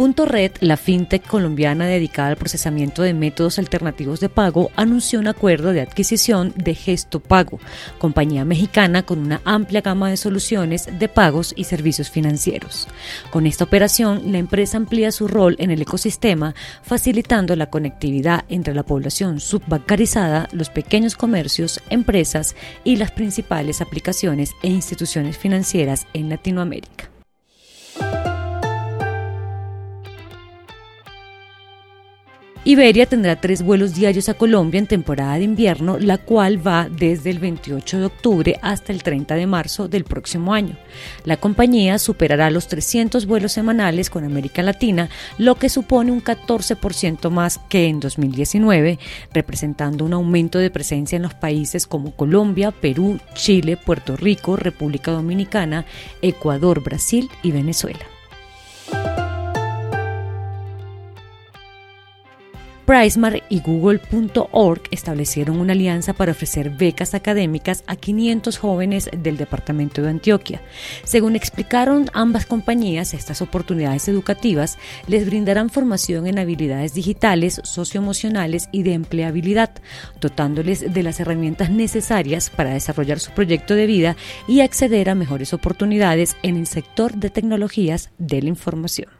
Punto Red, la fintech colombiana dedicada al procesamiento de métodos alternativos de pago, anunció un acuerdo de adquisición de Gesto Pago, compañía mexicana con una amplia gama de soluciones de pagos y servicios financieros. Con esta operación, la empresa amplía su rol en el ecosistema, facilitando la conectividad entre la población subbancarizada, los pequeños comercios, empresas y las principales aplicaciones e instituciones financieras en Latinoamérica. Iberia tendrá tres vuelos diarios a Colombia en temporada de invierno, la cual va desde el 28 de octubre hasta el 30 de marzo del próximo año. La compañía superará los 300 vuelos semanales con América Latina, lo que supone un 14% más que en 2019, representando un aumento de presencia en los países como Colombia, Perú, Chile, Puerto Rico, República Dominicana, Ecuador, Brasil y Venezuela. Pricemar y Google.org establecieron una alianza para ofrecer becas académicas a 500 jóvenes del departamento de Antioquia. Según explicaron ambas compañías, estas oportunidades educativas les brindarán formación en habilidades digitales, socioemocionales y de empleabilidad, dotándoles de las herramientas necesarias para desarrollar su proyecto de vida y acceder a mejores oportunidades en el sector de tecnologías de la información.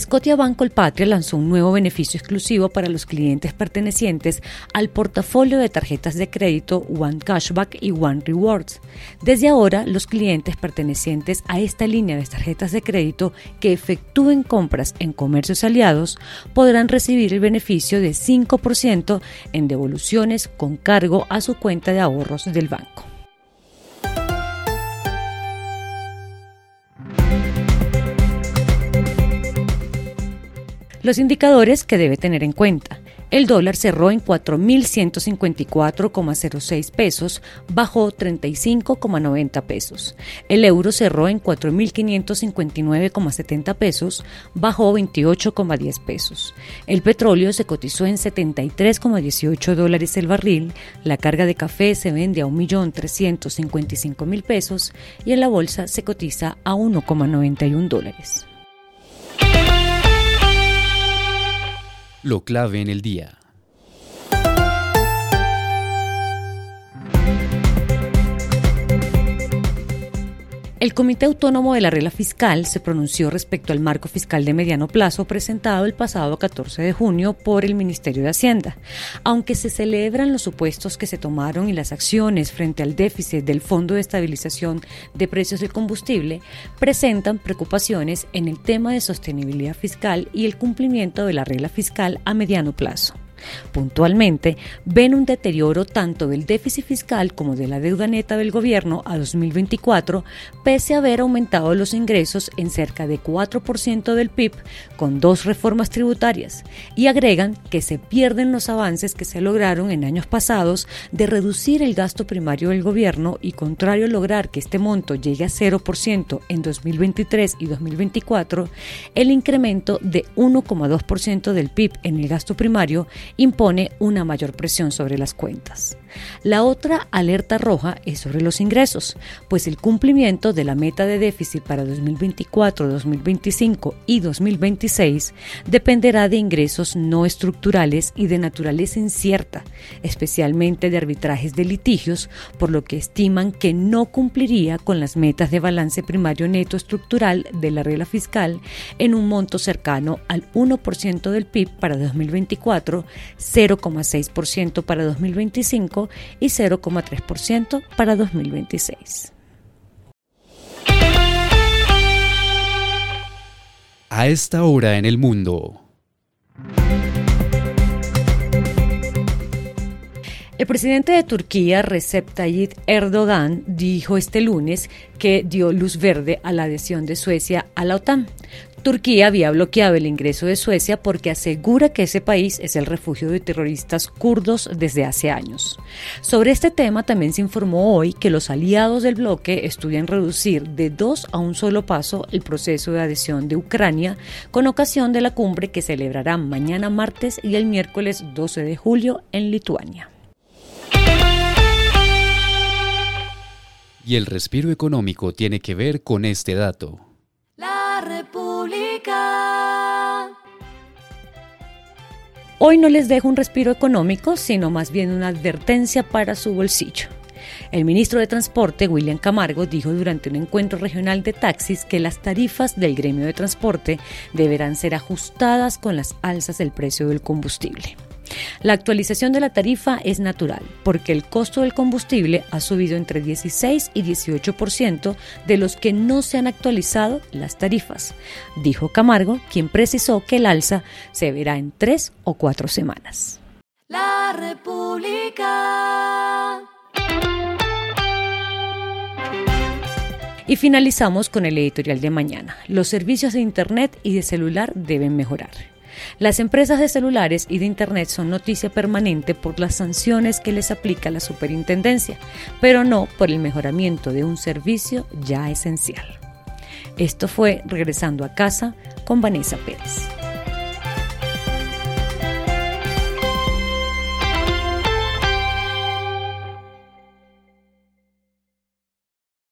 Scotia Banco Patria lanzó un nuevo beneficio exclusivo para los clientes pertenecientes al portafolio de tarjetas de crédito One Cashback y One Rewards. Desde ahora, los clientes pertenecientes a esta línea de tarjetas de crédito que efectúen compras en comercios aliados podrán recibir el beneficio de 5% en devoluciones con cargo a su cuenta de ahorros del banco. Los indicadores que debe tener en cuenta. El dólar cerró en 4.154,06 pesos, bajó 35,90 pesos. El euro cerró en 4.559,70 pesos, bajó 28,10 pesos. El petróleo se cotizó en 73,18 dólares el barril. La carga de café se vende a 1.355.000 pesos y en la bolsa se cotiza a 1,91 dólares. Lo clave en el día. El Comité Autónomo de la Regla Fiscal se pronunció respecto al marco fiscal de mediano plazo presentado el pasado 14 de junio por el Ministerio de Hacienda. Aunque se celebran los supuestos que se tomaron y las acciones frente al déficit del Fondo de Estabilización de Precios del Combustible, presentan preocupaciones en el tema de sostenibilidad fiscal y el cumplimiento de la regla fiscal a mediano plazo. Puntualmente, ven un deterioro tanto del déficit fiscal como de la deuda neta del gobierno a 2024, pese a haber aumentado los ingresos en cerca de 4% del PIB con dos reformas tributarias, y agregan que se pierden los avances que se lograron en años pasados de reducir el gasto primario del gobierno y contrario a lograr que este monto llegue a 0% en 2023 y 2024, el incremento de 1,2% del PIB en el gasto primario impone una mayor presión sobre las cuentas. La otra alerta roja es sobre los ingresos, pues el cumplimiento de la meta de déficit para 2024, 2025 y 2026 dependerá de ingresos no estructurales y de naturaleza incierta, especialmente de arbitrajes de litigios, por lo que estiman que no cumpliría con las metas de balance primario neto estructural de la regla fiscal en un monto cercano al 1% del PIB para 2024, 0,6% para 2025 y 0,3% para 2026. A esta hora en el mundo. El presidente de Turquía, Recep Tayyip Erdogan, dijo este lunes que dio luz verde a la adhesión de Suecia a la OTAN. Turquía había bloqueado el ingreso de Suecia porque asegura que ese país es el refugio de terroristas kurdos desde hace años. Sobre este tema también se informó hoy que los aliados del bloque estudian reducir de dos a un solo paso el proceso de adhesión de Ucrania con ocasión de la cumbre que celebrará mañana martes y el miércoles 12 de julio en Lituania. Y el respiro económico tiene que ver con este dato. Hoy no les dejo un respiro económico, sino más bien una advertencia para su bolsillo. El ministro de Transporte, William Camargo, dijo durante un encuentro regional de taxis que las tarifas del gremio de transporte deberán ser ajustadas con las alzas del precio del combustible. La actualización de la tarifa es natural porque el costo del combustible ha subido entre 16 y 18% de los que no se han actualizado las tarifas, dijo Camargo, quien precisó que el alza se verá en tres o cuatro semanas. La República. Y finalizamos con el editorial de mañana. Los servicios de Internet y de celular deben mejorar. Las empresas de celulares y de Internet son noticia permanente por las sanciones que les aplica la superintendencia, pero no por el mejoramiento de un servicio ya esencial. Esto fue Regresando a casa con Vanessa Pérez.